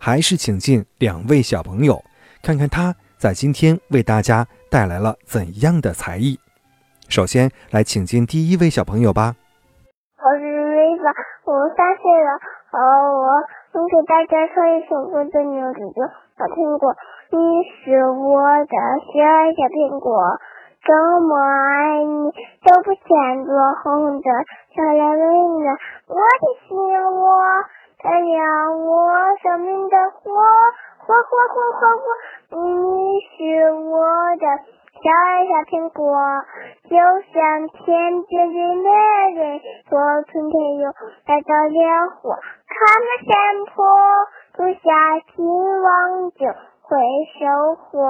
还是请进两位小朋友，看看他在今天为大家带来了怎样的才艺。首先来请进第一位小朋友吧。我是瑞凡，我三岁了。好，我想给大家唱一首歌的名字就我听过。你是我的小小苹果。这么爱你，都不嫌多红的小脸妹子，我的心窝，点亮我生命的火，火火火火火，你是我的小呀小苹果，就像天边的月亮，说春天又来到了火，看那山坡，种下希望就会收获。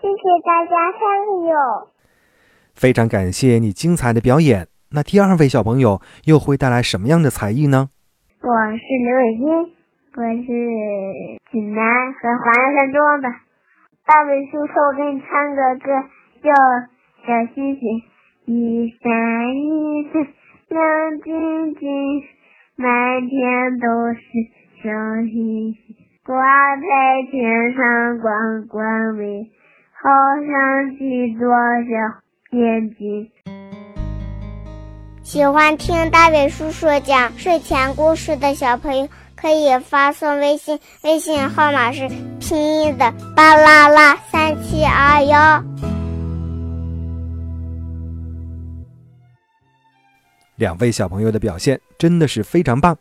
谢谢大家参与。非常感谢你精彩的表演。那第二位小朋友又会带来什么样的才艺呢？我是刘伟新，我是济南和华阳山庄的。大伟叔叔，我给你唱个歌，叫《小星星》。一闪一闪亮晶晶，满天都是小星星，挂在天上光光明，好像几朵小。眼睛。喜欢听大伟叔叔讲睡前故事的小朋友，可以发送微信，微信号码是拼音的巴啦啦三七二幺。两位小朋友的表现真的是非常棒。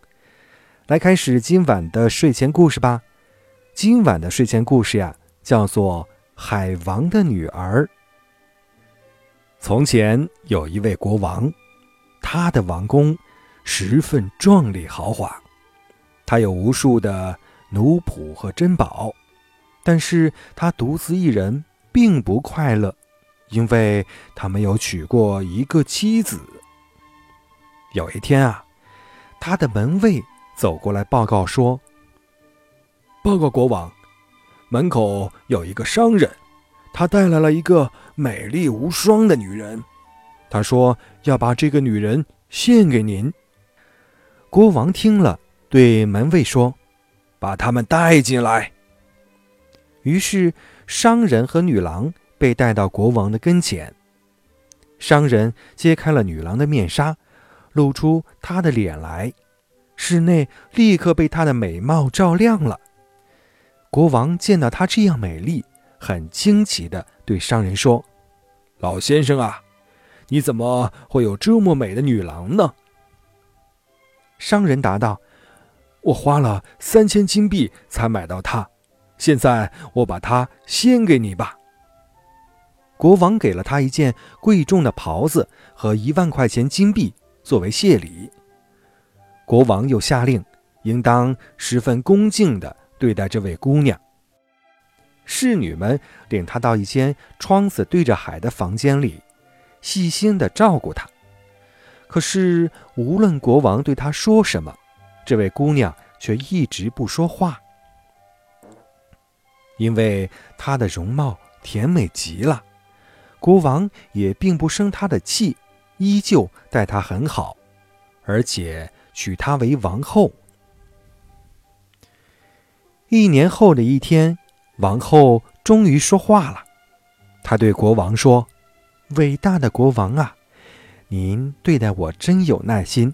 来开始今晚的睡前故事吧。今晚的睡前故事呀，叫做《海王的女儿》。从前有一位国王，他的王宫十分壮丽豪华，他有无数的奴仆和珍宝，但是他独自一人并不快乐，因为他没有娶过一个妻子。有一天啊，他的门卫走过来报告说：“报告国王，门口有一个商人。”他带来了一个美丽无双的女人，他说要把这个女人献给您。国王听了，对门卫说：“把他们带进来。”于是商人和女郎被带到国王的跟前。商人揭开了女郎的面纱，露出她的脸来，室内立刻被她的美貌照亮了。国王见到她这样美丽。很惊奇地对商人说：“老先生啊，你怎么会有这么美的女郎呢？”商人答道：“我花了三千金币才买到她，现在我把她献给你吧。”国王给了他一件贵重的袍子和一万块钱金币作为谢礼。国王又下令，应当十分恭敬地对待这位姑娘。侍女们领她到一间窗子对着海的房间里，细心地照顾她。可是，无论国王对她说什么，这位姑娘却一直不说话。因为她的容貌甜美极了，国王也并不生她的气，依旧待她很好，而且娶她为王后。一年后的一天。王后终于说话了，她对国王说：“伟大的国王啊，您对待我真有耐心，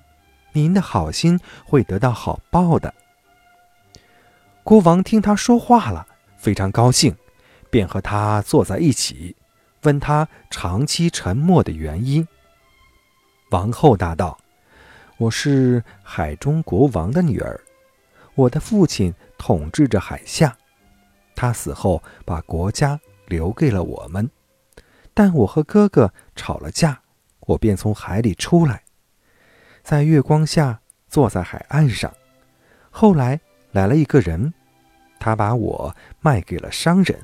您的好心会得到好报的。”国王听他说话了，非常高兴，便和他坐在一起，问他长期沉默的原因。王后答道：“我是海中国王的女儿，我的父亲统治着海下。”他死后，把国家留给了我们，但我和哥哥吵了架，我便从海里出来，在月光下坐在海岸上。后来来了一个人，他把我卖给了商人，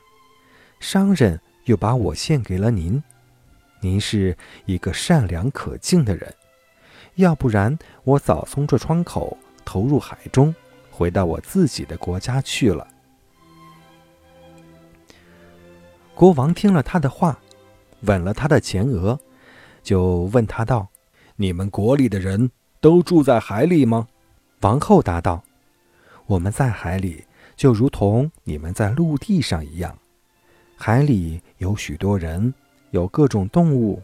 商人又把我献给了您。您是一个善良可敬的人，要不然我早从这窗口投入海中，回到我自己的国家去了。”国王听了他的话，吻了他的前额，就问他道：“你们国里的人都住在海里吗？”王后答道：“我们在海里，就如同你们在陆地上一样。海里有许多人，有各种动物。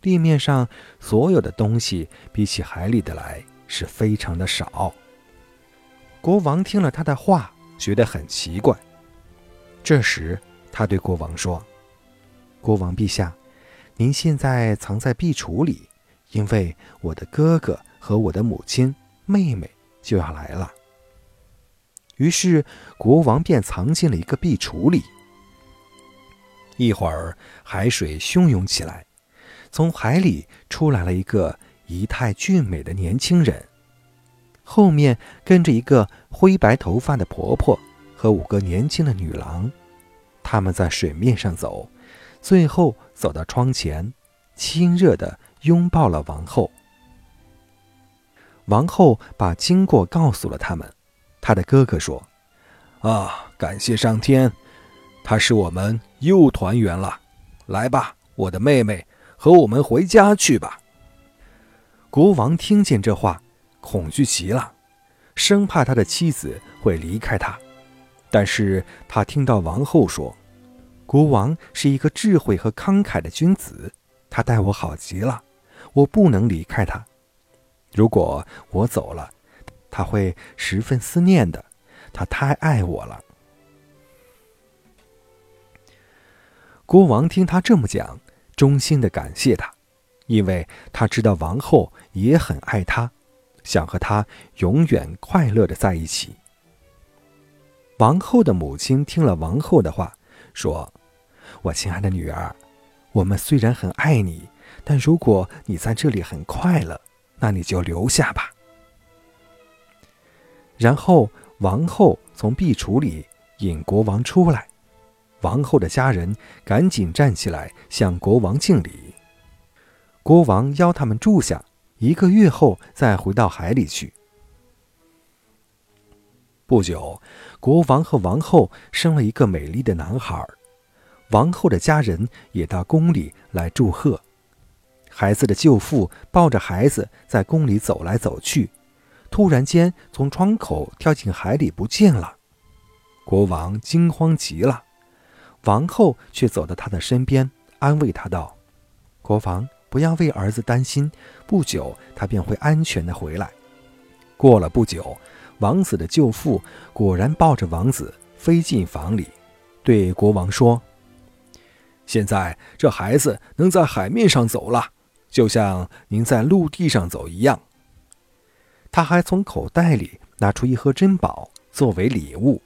地面上所有的东西，比起海里的来，是非常的少。”国王听了他的话，觉得很奇怪。这时，他对国王说：“国王陛下，您现在藏在壁橱里，因为我的哥哥和我的母亲、妹妹就要来了。”于是国王便藏进了一个壁橱里。一会儿，海水汹涌起来，从海里出来了一个仪态俊美的年轻人，后面跟着一个灰白头发的婆婆和五个年轻的女郎。他们在水面上走，最后走到窗前，亲热地拥抱了王后。王后把经过告诉了他们。他的哥哥说：“啊，感谢上天，他使我们又团圆了。来吧，我的妹妹，和我们回家去吧。”国王听见这话，恐惧极了，生怕他的妻子会离开他。但是他听到王后说，国王是一个智慧和慷慨的君子，他待我好极了，我不能离开他。如果我走了，他会十分思念的，他太爱我了。国王听他这么讲，衷心的感谢他，因为他知道王后也很爱他，想和他永远快乐的在一起。王后的母亲听了王后的话，说：“我亲爱的女儿，我们虽然很爱你，但如果你在这里很快乐，那你就留下吧。”然后王后从壁橱里引国王出来，王后的家人赶紧站起来向国王敬礼。国王邀他们住下，一个月后再回到海里去。不久，国王和王后生了一个美丽的男孩，王后的家人也到宫里来祝贺。孩子的舅父抱着孩子在宫里走来走去，突然间从窗口跳进海里不见了。国王惊慌极了，王后却走到他的身边，安慰他道：“国王，不要为儿子担心，不久他便会安全的回来。”过了不久。王子的舅父果然抱着王子飞进房里，对国王说：“现在这孩子能在海面上走了，就像您在陆地上走一样。”他还从口袋里拿出一盒珍宝作为礼物。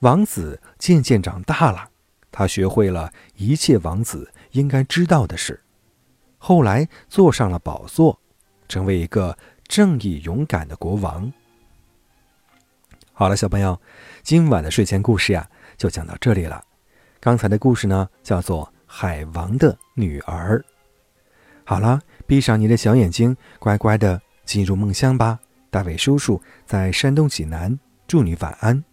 王子渐渐长大了，他学会了一切王子应该知道的事，后来坐上了宝座，成为一个正义勇敢的国王。好了，小朋友，今晚的睡前故事呀，就讲到这里了。刚才的故事呢，叫做《海王的女儿》。好了，闭上你的小眼睛，乖乖的进入梦乡吧。大卫叔叔在山东济南，祝你晚安。